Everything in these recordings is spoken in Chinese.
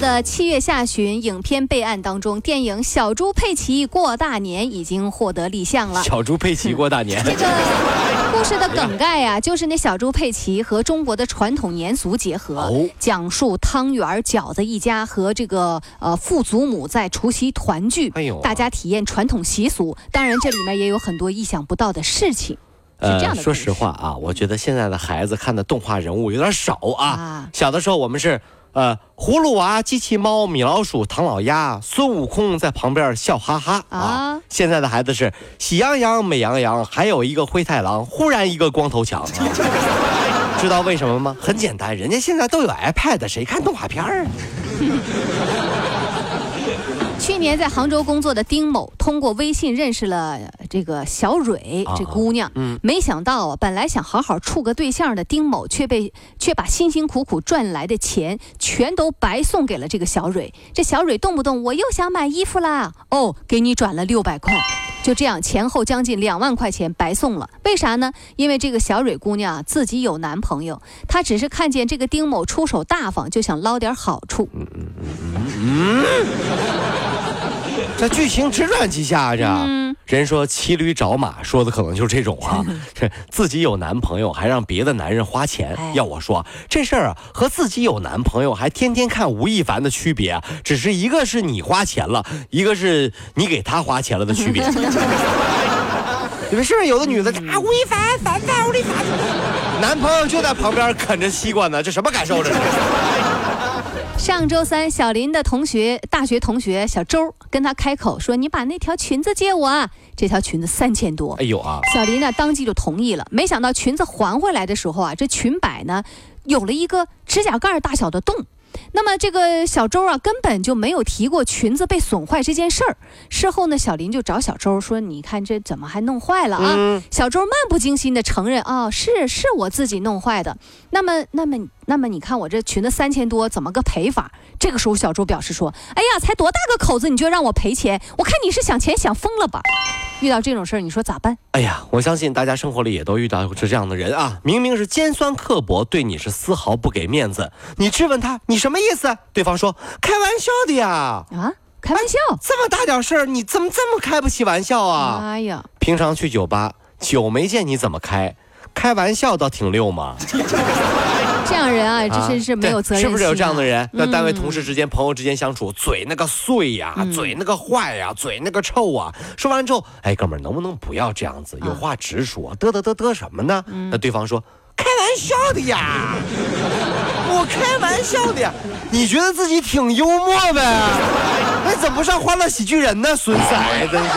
的七月下旬影片备案当中，电影《小猪佩奇过大年》已经获得立项了。小猪佩奇过大年。这个故事的梗概呀、就是那小猪佩奇和中国的传统年俗结合，哦讲述汤圆、饺子一家和这个呃父祖母在除夕团聚，哎呦大家体验传统习俗。当然，这里面也有很多意想不到的事情。是这样的说实话啊，我觉得现在的孩子看的动画人物有点少啊。啊小的时候我们是呃葫芦娃、机器猫、米老鼠、唐老鸭、孙悟空在旁边笑哈哈啊。啊现在的孩子是喜羊羊、美羊羊，还有一个灰太狼，忽然一个光头强。知道为什么吗？很简单，人家现在都有 iPad，谁看动画片儿啊？去年在杭州工作的丁某，通过微信认识了这个小蕊啊这姑娘。嗯没想到啊，本来想好好处个对象的丁某，却被却把辛辛苦苦赚来的钱全都白送给了这个小蕊。这小蕊动不动我又想买衣服啦，哦，给你转了六百块。就这样，前后将近两万块钱白送了。为啥呢？因为这个小蕊姑娘啊自己有男朋友，她只是看见这个丁某出手大方，就想捞点好处。这剧情直转几下这。嗯人说骑驴找马，说的可能就是这种啊，这自己有男朋友还让别的男人花钱。哎要我说，这事儿啊和自己有男朋友还天天看吴亦凡的区别啊，只是一个是你花钱了，一个是你给他花钱了的区别。你们是不是有的女的啊？吴亦凡，凡凡，吴亦凡，男朋友就在旁边啃着西瓜呢，这什么感受？这是？上周三，小林的同学，大学同学小周跟他开口说：“你把那条裙子借我！”这条裙子三千多哎。呦啊！小林呢，当即就同意了。没想到裙子还回来的时候啊，这裙摆呢，有了一个指甲盖大小的洞。那么这个小周啊，根本就没有提过裙子被损坏这件事儿。事后呢，小林就找小周说：“你看这怎么还弄坏了啊？”嗯小周漫不经心的承认：“哦，是是我自己弄坏的。那么，那么，那么，你看我这裙子三千多，怎么个赔法？”这个时候，小周表示说：“哎呀，才多大个口子，你就让我赔钱？我看你是想钱想疯了吧？”遇到这种事儿，你说咋办？哎呀，我相信大家生活里也都遇到过这样的人啊，明明是尖酸刻薄，对你是丝毫不给面子。你质问他，你什么意思？对方说开玩笑的呀，啊，开玩笑！这么大点事儿，你怎么这么开不起玩笑啊？哎呀，平常去酒吧，酒没见你怎么开，开玩笑倒挺溜嘛。这样人啊，真是没有责任是不是有这样的人？那单位嗯同事之间、朋友之间相处，嘴那个碎呀、嗯嘴那个坏呀、嘴那个臭啊。说完之后，哎，哥们儿，能不能不要这样子？有啊话直说，嘚嘚嘚嘚什么呢？嗯那对方说。开玩笑的呀，我开玩笑的呀，你觉得自己挺幽默呗？哎，怎么不上欢乐喜剧人呢？孙子，哎真是，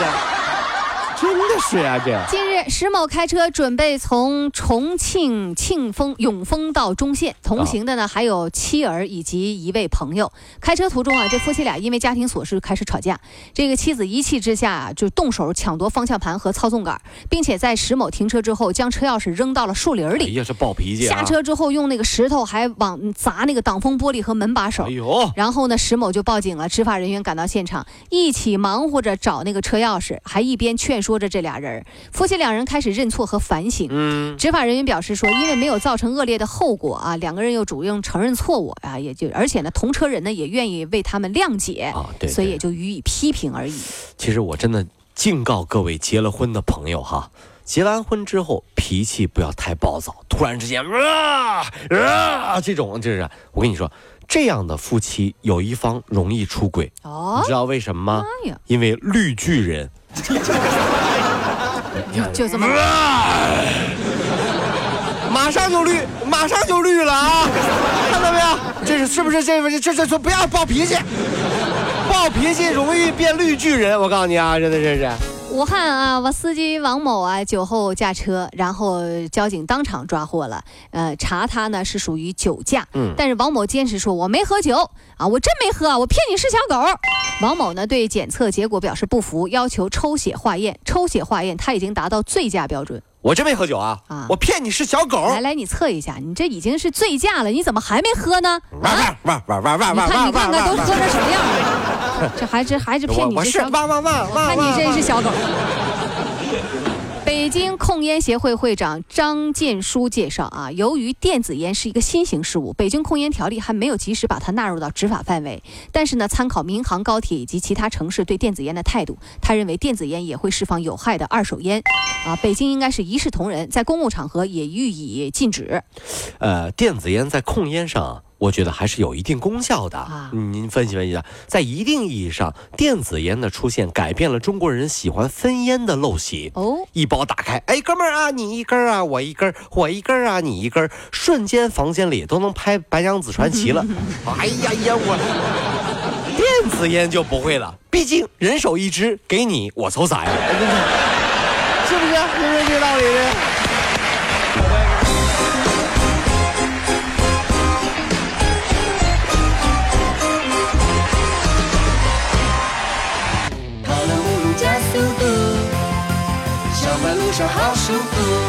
真的是啊、这。近日，石某开车准备从重庆庆丰永丰到中县，同行的呢还有妻儿以及一位朋友。开车途中啊，这夫妻俩因为家庭琐事开始吵架，这个妻子一气之下啊就动手抢夺方向盘和操纵杆，并且在石某停车之后将车钥匙扔到了树林里。哎呀，这暴脾气啊！下车之后用那个石头还往砸那个挡风玻璃和门把手哎。呦，然后呢，石某就报警了，执法人员赶到现场，一起忙活着找那个车钥匙，还一边劝说着这俩人儿。夫妻两人开始认错和反省。嗯，执法人员表示说，因为没有造成恶劣的后果啊，两个人又主动承认错误啊，也就而且呢，同车人呢也愿意为他们谅解，啊对对所以也就予以批评而已。其实我真的敬告各位结了婚的朋友哈，结完婚之后脾气不要太暴躁，突然之间啊啊这种就是我跟你说，这样的夫妻有一方容易出轨，哦你知，道为什么吗？哎，因为绿巨人。就这么马上就绿，马上就绿了啊！看到没有？这是是不是这这这这这不要暴脾气，暴脾气容易变绿巨人。我告诉你啊，真的真是。武汉啊，我司机王某啊酒后驾车，然后交警当场抓获了，呃，查他呢是属于酒驾。嗯，但是王某坚持说我没喝酒啊，我真没喝，我骗你是小狗。王某呢对检测结果表示不服，要求抽血化验。抽血化验他已经达到醉驾标准。我真没喝酒啊！啊，我骗你是小狗。来来，你测一下，你这已经是醉驾了，你怎么还没喝呢？你看你看看都喝成什么样了？这还是还是骗你是小狗？看你真是小狗。北京控烟协会会长张建书介绍啊，由于电子烟是一个新型事物，北京控烟条例还没有及时把它纳入到执法范围。但是呢，参考民航、高铁以及其他城市对电子烟的态度，他认为电子烟也会释放有害的二手烟。啊，北京应该是一视同仁，在公共场合也予以禁止。呃，电子烟在控烟上。我觉得还是有一定功效的啊！您分析分析，在一定意义上，电子烟的出现改变了中国人喜欢分烟的陋习。哦，一包打开，哎，哥们儿啊，你一根啊，我一根，我一根啊，你一根，瞬间房间里都能拍《白娘子传奇》了。哎呀呀，我电子烟就不会了，毕竟人手一支，给你我抽啥呀？是不是？是不是这个道理？好舒服。